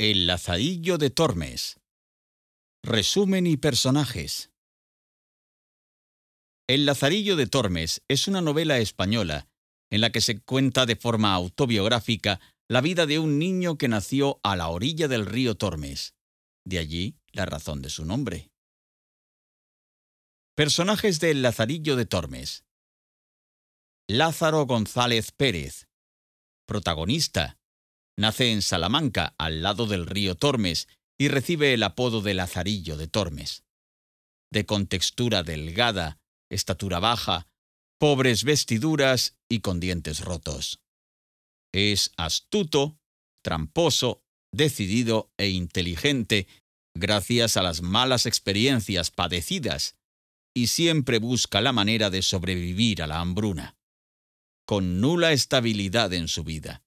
El Lazarillo de Tormes. Resumen y personajes. El Lazarillo de Tormes es una novela española en la que se cuenta de forma autobiográfica la vida de un niño que nació a la orilla del río Tormes. De allí la razón de su nombre. Personajes del Lazarillo de Tormes. Lázaro González Pérez. Protagonista. Nace en Salamanca, al lado del río Tormes, y recibe el apodo de Lazarillo de Tormes. De contextura delgada, estatura baja, pobres vestiduras y con dientes rotos. Es astuto, tramposo, decidido e inteligente gracias a las malas experiencias padecidas y siempre busca la manera de sobrevivir a la hambruna, con nula estabilidad en su vida.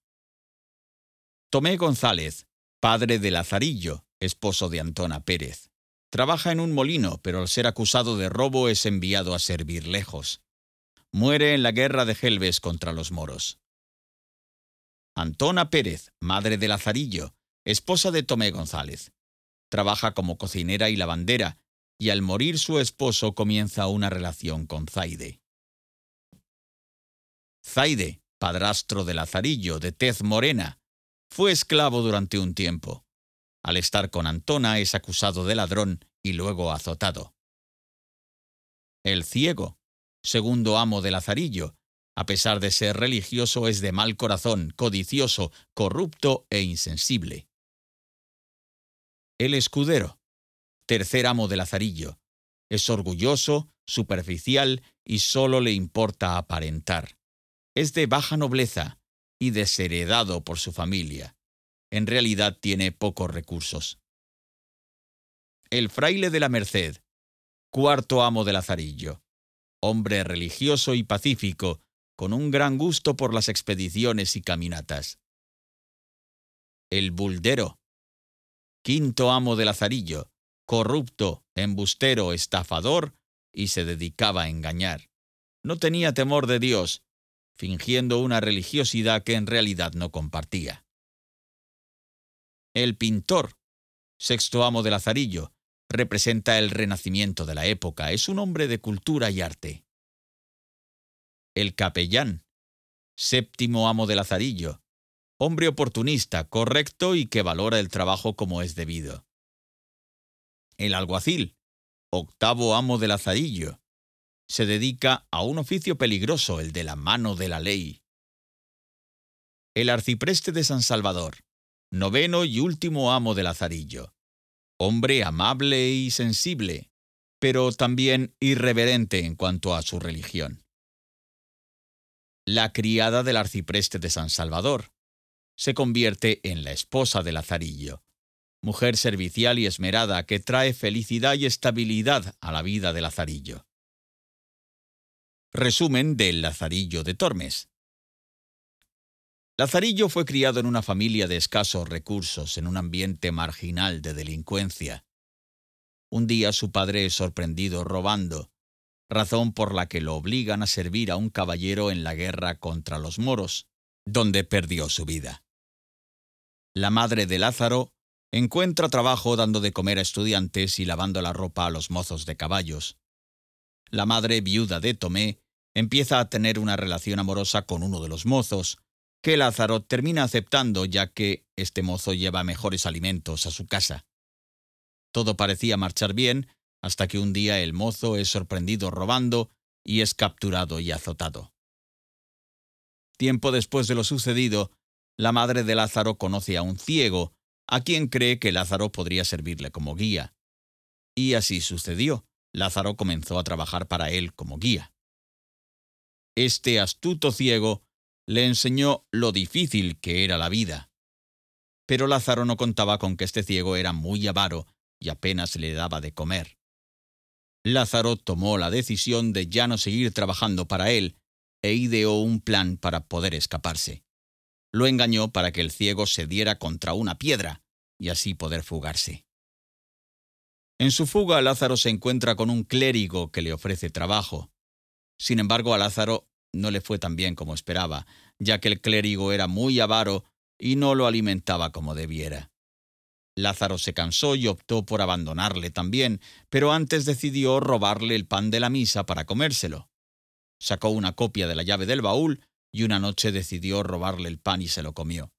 Tomé González, padre de Lazarillo, esposo de Antona Pérez. Trabaja en un molino, pero al ser acusado de robo es enviado a servir lejos. Muere en la guerra de Gelbes contra los moros. Antona Pérez, madre de Lazarillo, esposa de Tomé González. Trabaja como cocinera y lavandera, y al morir su esposo comienza una relación con Zaide. Zaide, padrastro de Lazarillo, de tez morena, fue esclavo durante un tiempo. Al estar con Antona es acusado de ladrón y luego azotado. El ciego, segundo amo de Lazarillo, a pesar de ser religioso, es de mal corazón, codicioso, corrupto e insensible. El escudero, tercer amo de Lazarillo, es orgulloso, superficial y solo le importa aparentar. Es de baja nobleza y desheredado por su familia. En realidad tiene pocos recursos. El fraile de la Merced, cuarto amo de Lazarillo, hombre religioso y pacífico, con un gran gusto por las expediciones y caminatas. El buldero, quinto amo de Lazarillo, corrupto, embustero, estafador, y se dedicaba a engañar. No tenía temor de Dios, fingiendo una religiosidad que en realidad no compartía. El pintor, sexto amo de Lazarillo, representa el renacimiento de la época, es un hombre de cultura y arte el capellán, séptimo amo de Lazarillo, hombre oportunista, correcto y que valora el trabajo como es debido. El alguacil, octavo amo de Lazarillo, se dedica a un oficio peligroso, el de la mano de la ley. El arcipreste de San Salvador, noveno y último amo de Lazarillo, hombre amable y sensible, pero también irreverente en cuanto a su religión la criada del arcipreste de San Salvador. Se convierte en la esposa de Lazarillo, mujer servicial y esmerada que trae felicidad y estabilidad a la vida de Lazarillo. Resumen del Lazarillo de Tormes. Lazarillo fue criado en una familia de escasos recursos, en un ambiente marginal de delincuencia. Un día su padre es sorprendido robando, razón por la que lo obligan a servir a un caballero en la guerra contra los moros, donde perdió su vida. La madre de Lázaro encuentra trabajo dando de comer a estudiantes y lavando la ropa a los mozos de caballos. La madre viuda de Tomé empieza a tener una relación amorosa con uno de los mozos, que Lázaro termina aceptando ya que este mozo lleva mejores alimentos a su casa. Todo parecía marchar bien hasta que un día el mozo es sorprendido robando y es capturado y azotado. Tiempo después de lo sucedido, la madre de Lázaro conoce a un ciego, a quien cree que Lázaro podría servirle como guía. Y así sucedió. Lázaro comenzó a trabajar para él como guía. Este astuto ciego le enseñó lo difícil que era la vida. Pero Lázaro no contaba con que este ciego era muy avaro y apenas le daba de comer. Lázaro tomó la decisión de ya no seguir trabajando para él e ideó un plan para poder escaparse. Lo engañó para que el ciego se diera contra una piedra y así poder fugarse. En su fuga, Lázaro se encuentra con un clérigo que le ofrece trabajo. Sin embargo, a Lázaro no le fue tan bien como esperaba, ya que el clérigo era muy avaro y no lo alimentaba como debiera. Lázaro se cansó y optó por abandonarle también, pero antes decidió robarle el pan de la misa para comérselo. Sacó una copia de la llave del baúl y una noche decidió robarle el pan y se lo comió.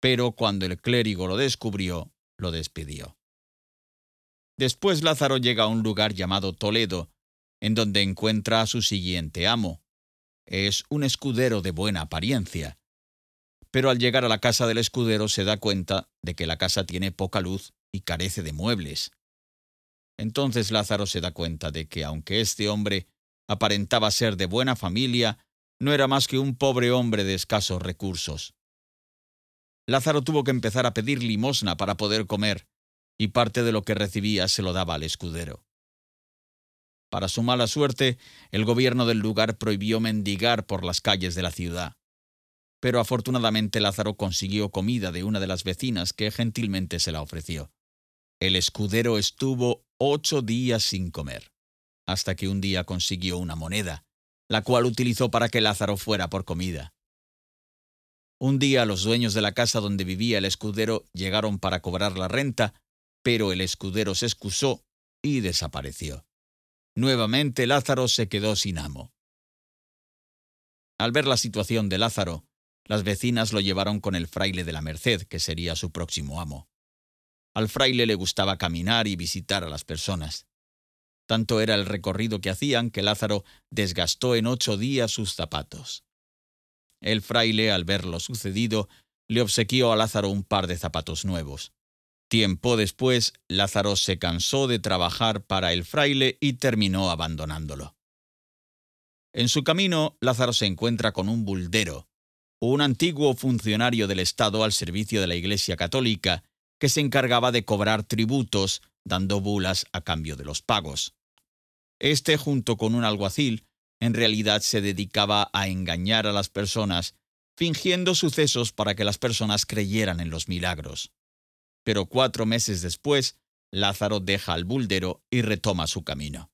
Pero cuando el clérigo lo descubrió, lo despidió. Después Lázaro llega a un lugar llamado Toledo, en donde encuentra a su siguiente amo. Es un escudero de buena apariencia pero al llegar a la casa del escudero se da cuenta de que la casa tiene poca luz y carece de muebles. Entonces Lázaro se da cuenta de que aunque este hombre aparentaba ser de buena familia, no era más que un pobre hombre de escasos recursos. Lázaro tuvo que empezar a pedir limosna para poder comer, y parte de lo que recibía se lo daba al escudero. Para su mala suerte, el gobierno del lugar prohibió mendigar por las calles de la ciudad pero afortunadamente Lázaro consiguió comida de una de las vecinas que gentilmente se la ofreció. El escudero estuvo ocho días sin comer, hasta que un día consiguió una moneda, la cual utilizó para que Lázaro fuera por comida. Un día los dueños de la casa donde vivía el escudero llegaron para cobrar la renta, pero el escudero se excusó y desapareció. Nuevamente Lázaro se quedó sin amo. Al ver la situación de Lázaro, las vecinas lo llevaron con el fraile de la Merced, que sería su próximo amo. Al fraile le gustaba caminar y visitar a las personas. Tanto era el recorrido que hacían que Lázaro desgastó en ocho días sus zapatos. El fraile, al ver lo sucedido, le obsequió a Lázaro un par de zapatos nuevos. Tiempo después, Lázaro se cansó de trabajar para el fraile y terminó abandonándolo. En su camino, Lázaro se encuentra con un buldero, un antiguo funcionario del Estado al servicio de la Iglesia Católica, que se encargaba de cobrar tributos, dando bulas a cambio de los pagos. Este, junto con un alguacil, en realidad se dedicaba a engañar a las personas, fingiendo sucesos para que las personas creyeran en los milagros. Pero cuatro meses después, Lázaro deja al buldero y retoma su camino.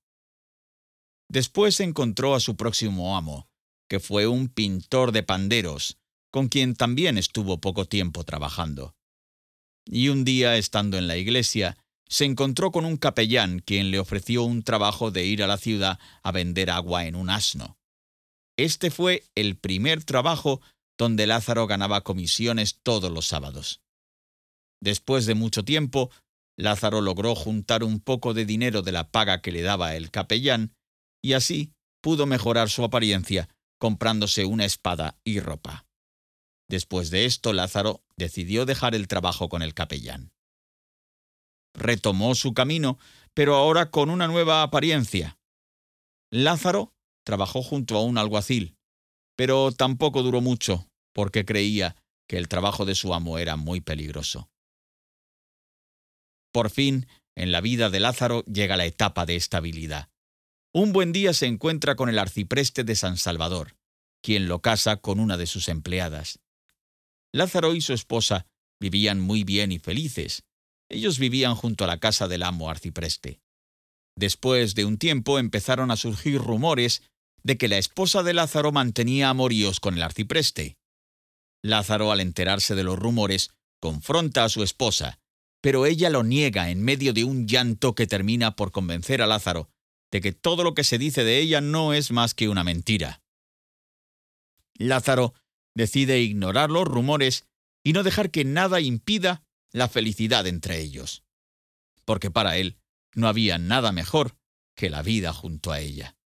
Después encontró a su próximo amo, que fue un pintor de panderos, con quien también estuvo poco tiempo trabajando. Y un día, estando en la iglesia, se encontró con un capellán quien le ofreció un trabajo de ir a la ciudad a vender agua en un asno. Este fue el primer trabajo donde Lázaro ganaba comisiones todos los sábados. Después de mucho tiempo, Lázaro logró juntar un poco de dinero de la paga que le daba el capellán, y así pudo mejorar su apariencia comprándose una espada y ropa. Después de esto, Lázaro decidió dejar el trabajo con el capellán. Retomó su camino, pero ahora con una nueva apariencia. Lázaro trabajó junto a un alguacil, pero tampoco duró mucho, porque creía que el trabajo de su amo era muy peligroso. Por fin, en la vida de Lázaro llega la etapa de estabilidad. Un buen día se encuentra con el arcipreste de San Salvador, quien lo casa con una de sus empleadas. Lázaro y su esposa vivían muy bien y felices. Ellos vivían junto a la casa del amo arcipreste. Después de un tiempo empezaron a surgir rumores de que la esposa de Lázaro mantenía amoríos con el arcipreste. Lázaro, al enterarse de los rumores, confronta a su esposa, pero ella lo niega en medio de un llanto que termina por convencer a Lázaro de que todo lo que se dice de ella no es más que una mentira. Lázaro decide ignorar los rumores y no dejar que nada impida la felicidad entre ellos, porque para él no había nada mejor que la vida junto a ella.